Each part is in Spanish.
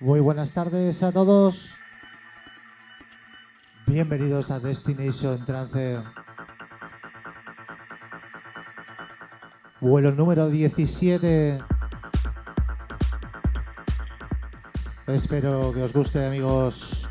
Muy buenas tardes a todos. Bienvenidos a Destination Trance. Vuelo número 17. Espero que os guste amigos.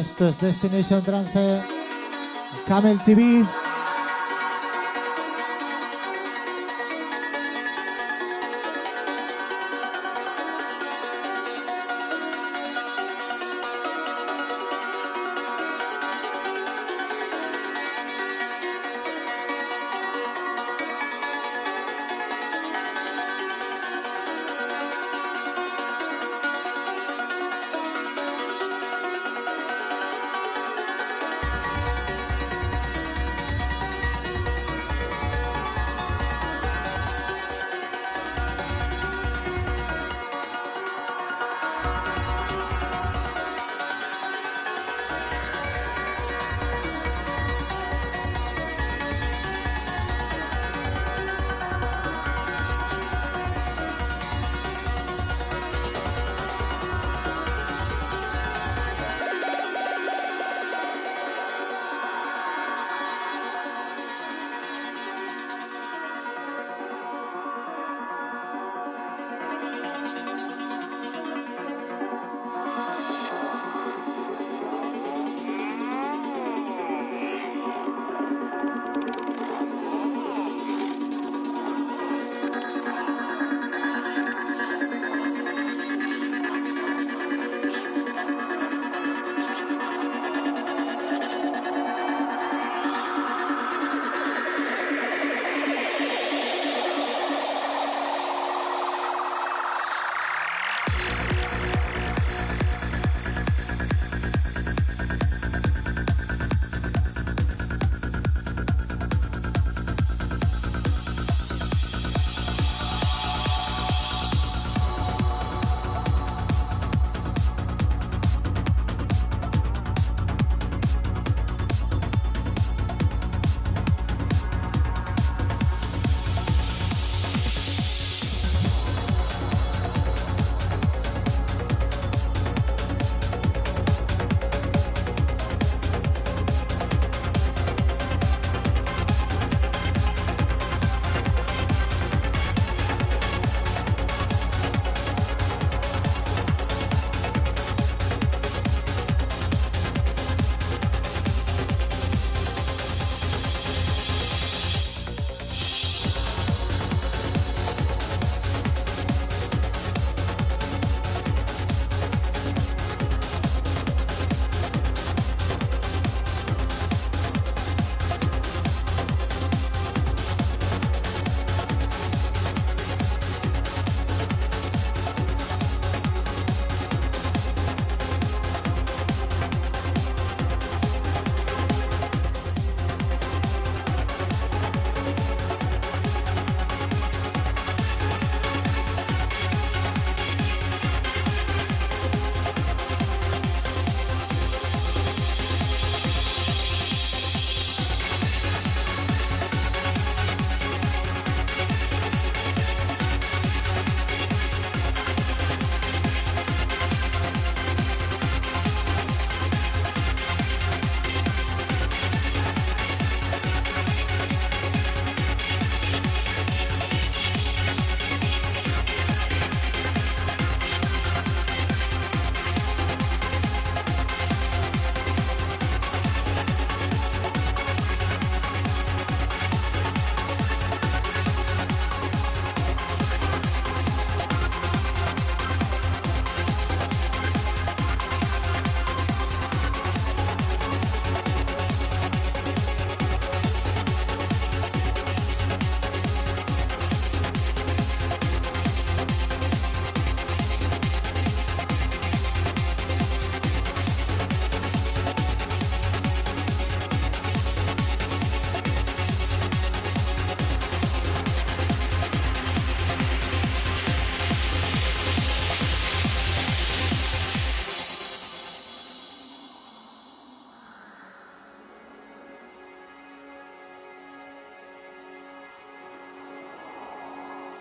Esto es Destination Trance, Camel TV.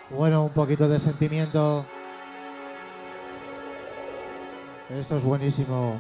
Bueno, un poquito de sentimiento. Esto es buenísimo.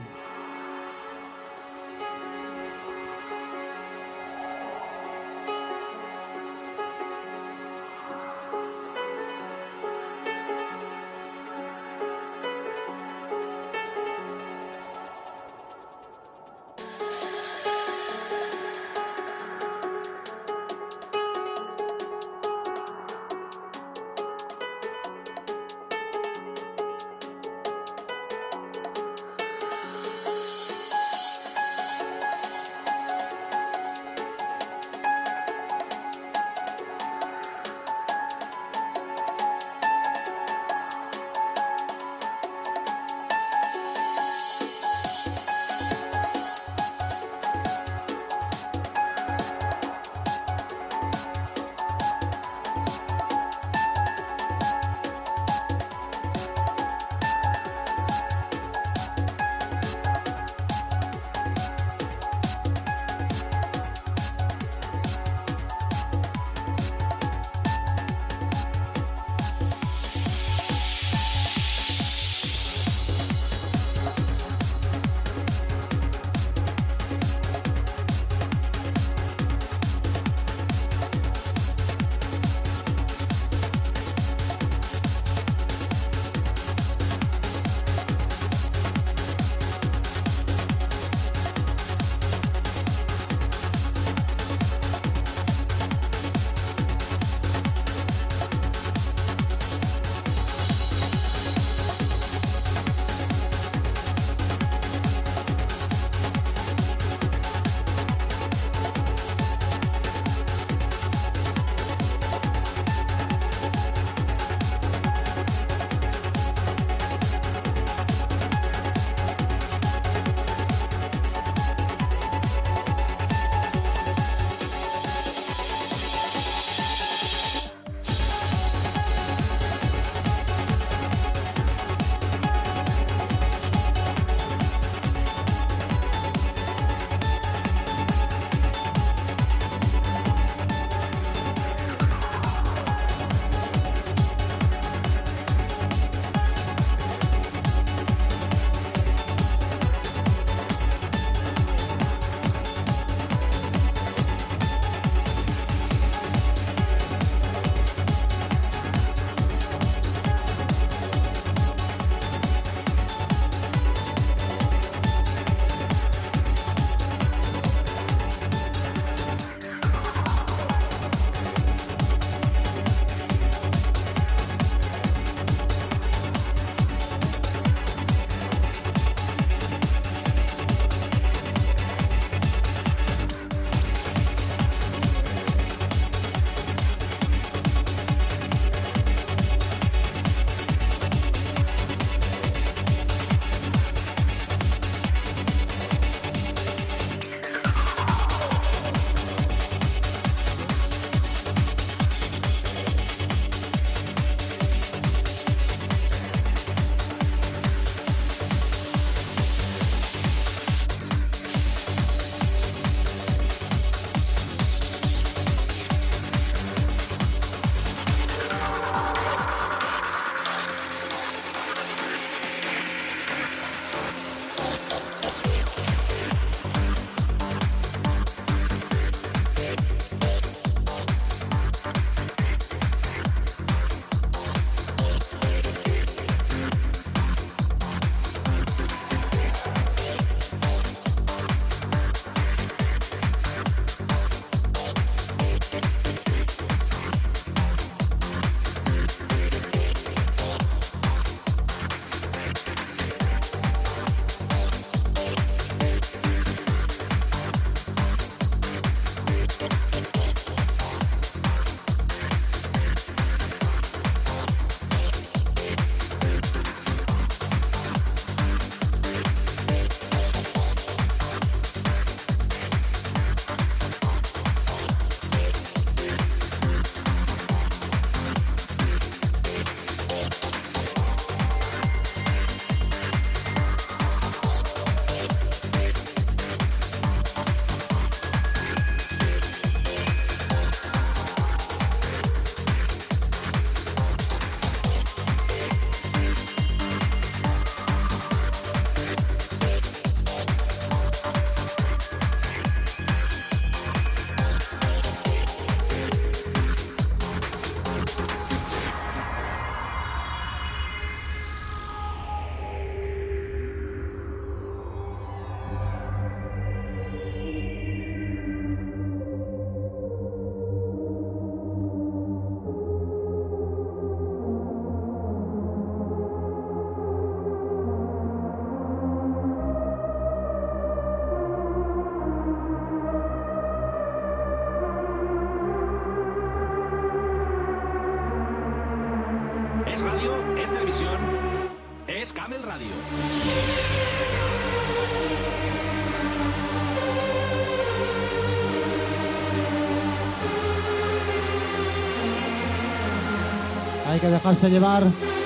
Dejarse llevar.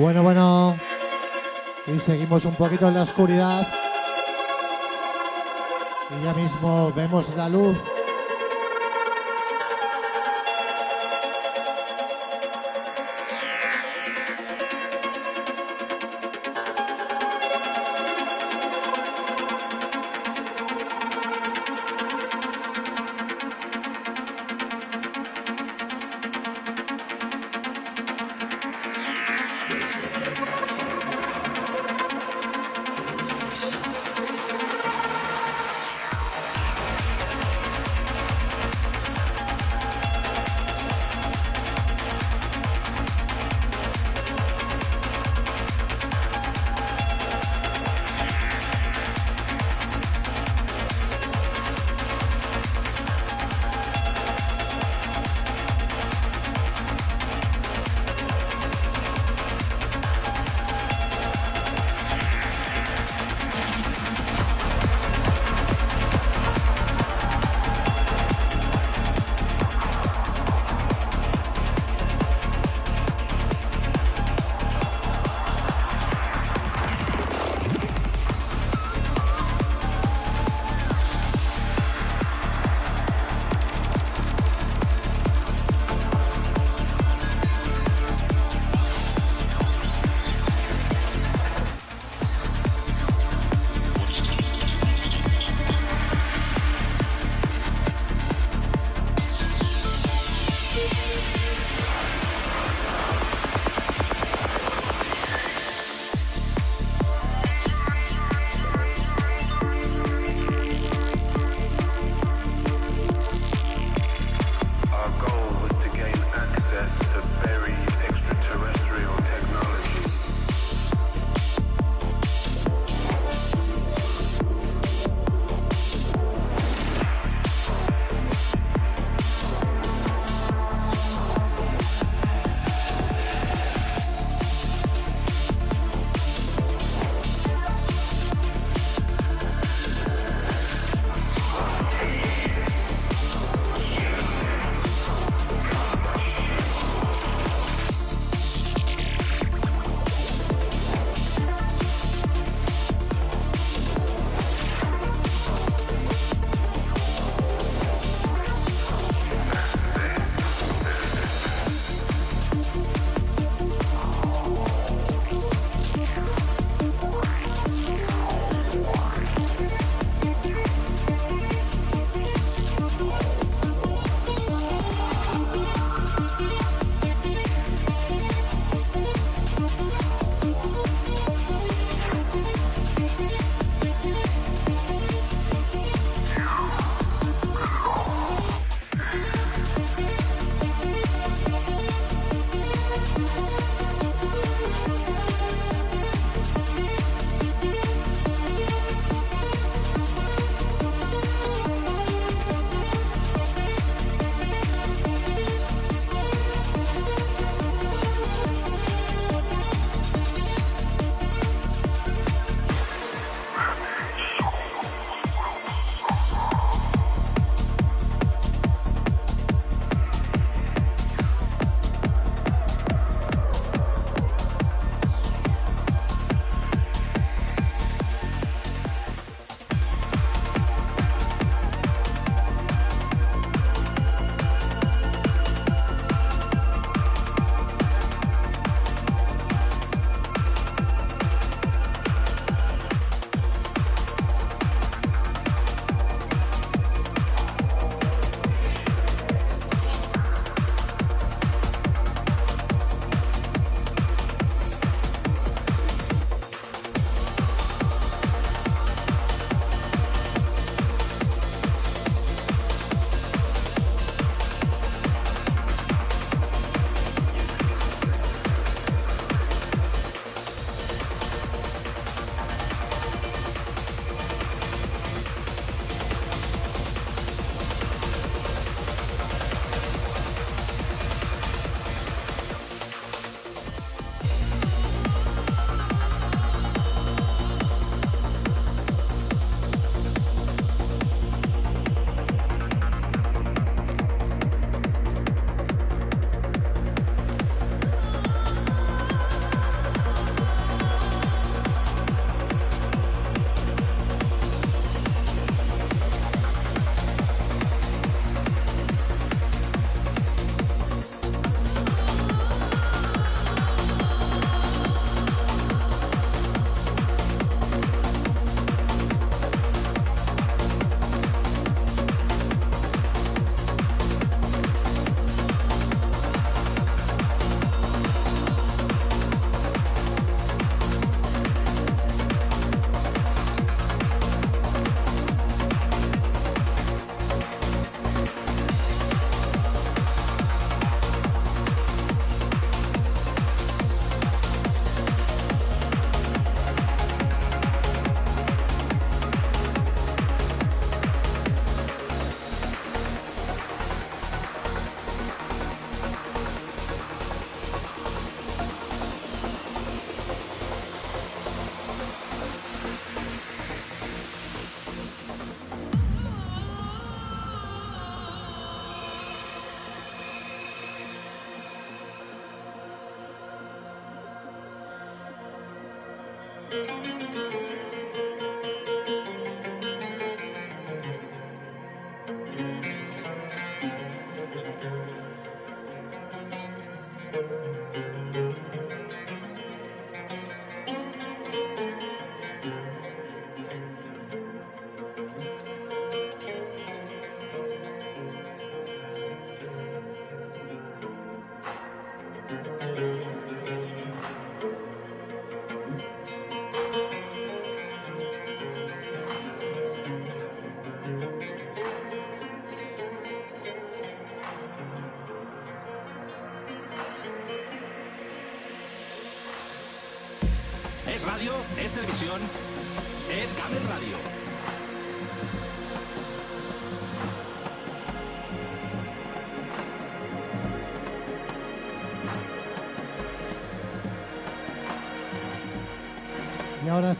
Bueno, bueno. Y seguimos un poquito en la oscuridad. Y ya mismo vemos la luz.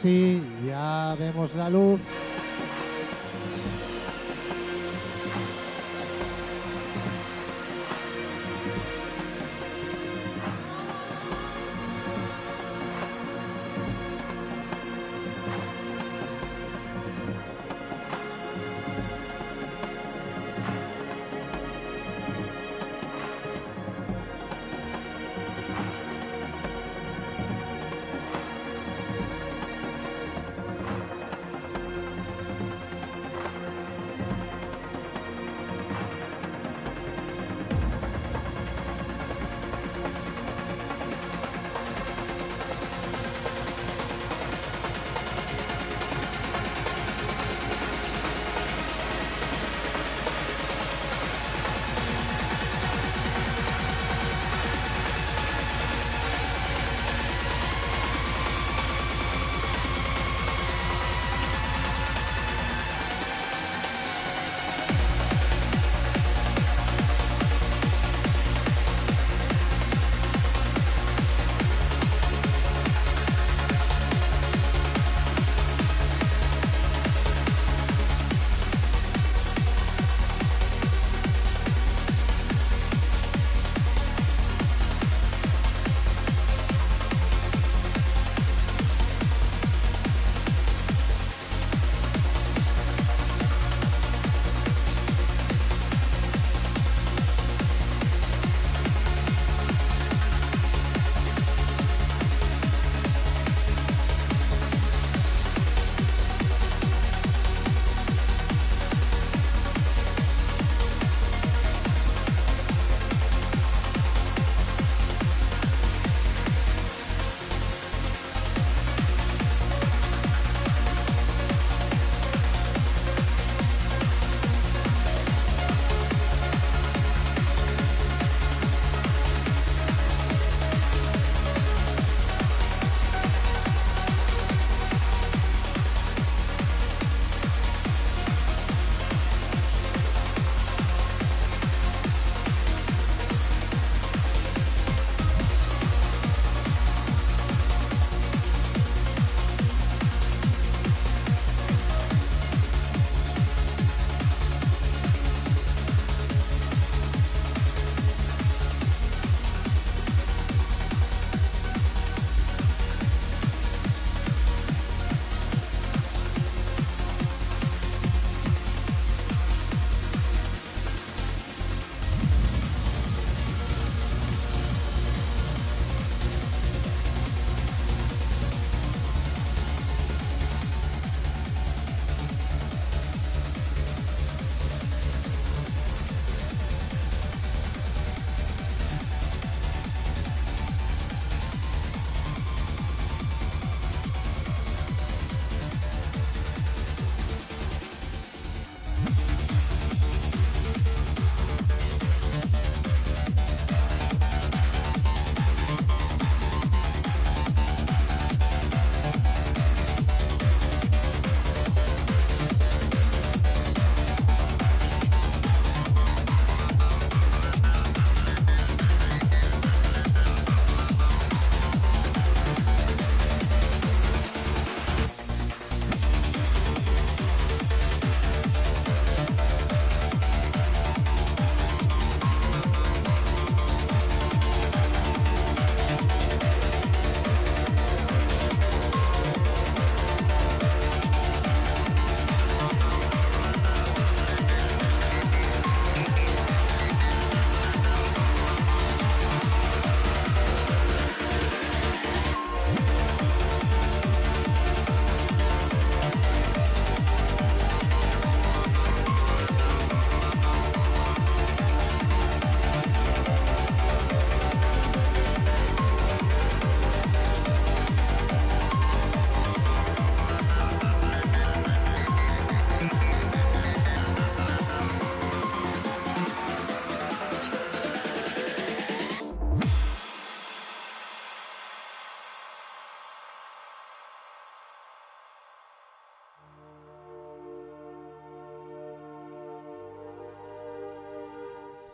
Sí, ya vemos la luz.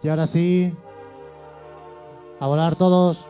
Y ahora sí, a volar todos.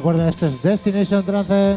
Recuerda, este es Destination Trance.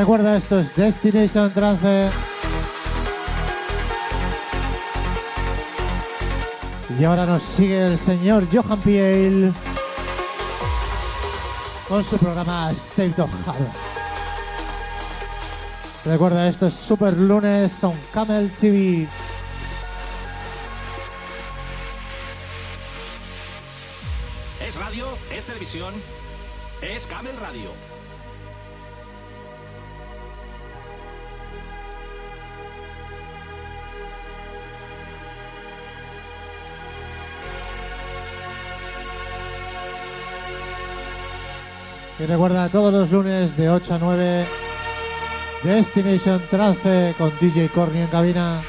Recuerda, esto es Destination Trance. Y ahora nos sigue el señor Johan Piel con su programa State of House. Recuerda, esto es Super Lunes on Camel TV. Es radio, es televisión, es Camel Radio. Y recuerda todos los lunes de 8 a 9 Destination Trance con DJ Corny en cabina.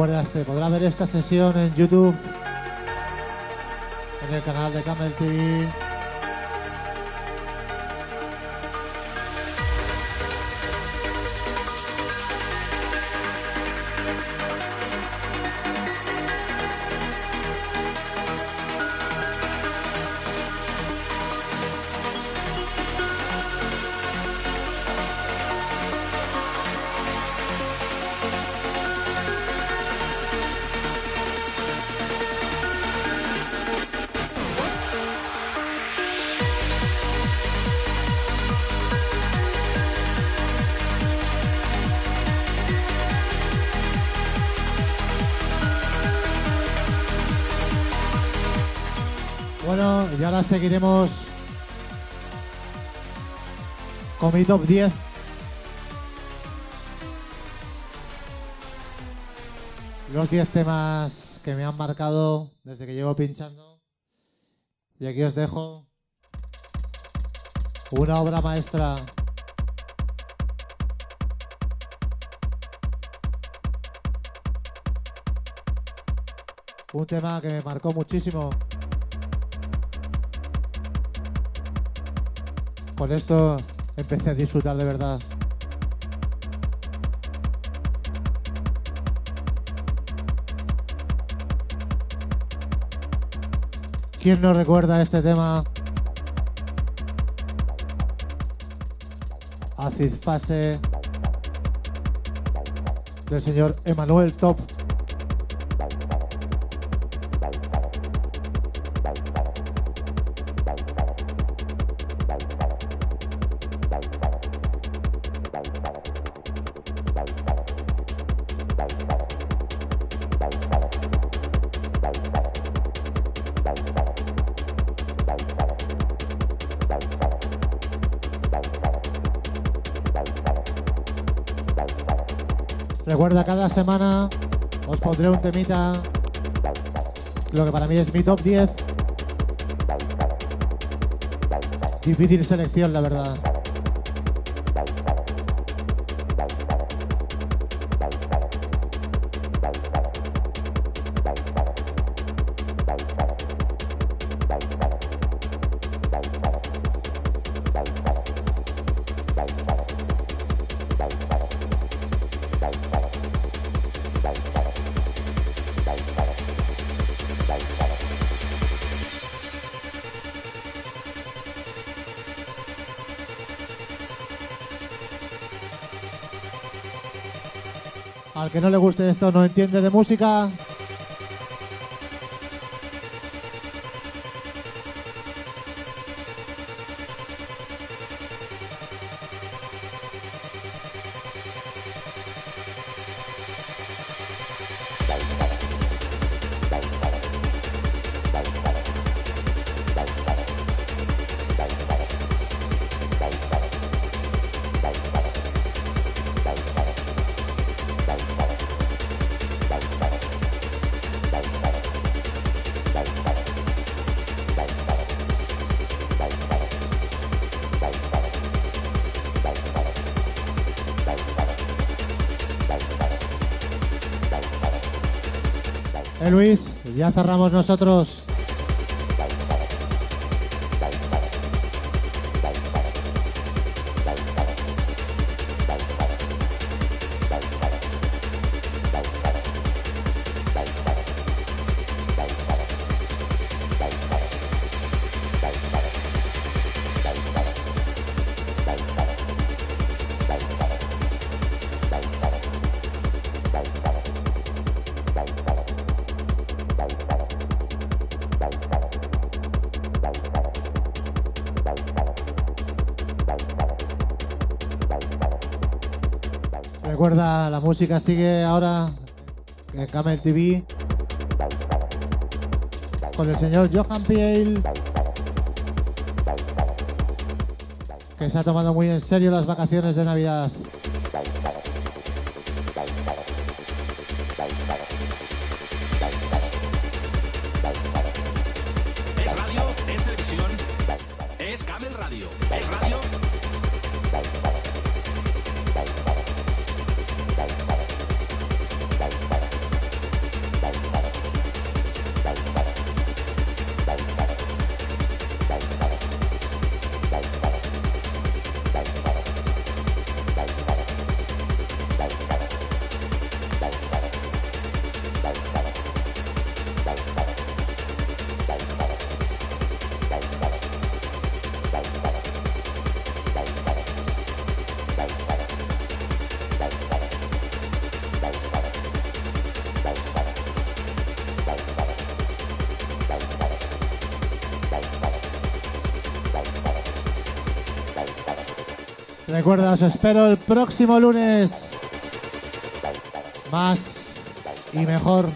Recuerda, este, podrá ver esta sesión en YouTube, en el canal de Camel TV. Seguiremos con mi top 10. Los 10 temas que me han marcado desde que llevo pinchando. Y aquí os dejo una obra maestra. Un tema que me marcó muchísimo. Con esto empecé a disfrutar de verdad. ¿Quién no recuerda este tema? Acid Fase del señor Emanuel Top. Os pondré un temita, lo que para mí es mi top 10. Difícil selección, la verdad. Que no le guste esto, no entiende de música. Ya cerramos nosotros. Recuerda, la música sigue ahora en Camel TV con el señor Johan Piel que se ha tomado muy en serio las vacaciones de Navidad. Recuerda, os espero el próximo lunes. Más y mejor.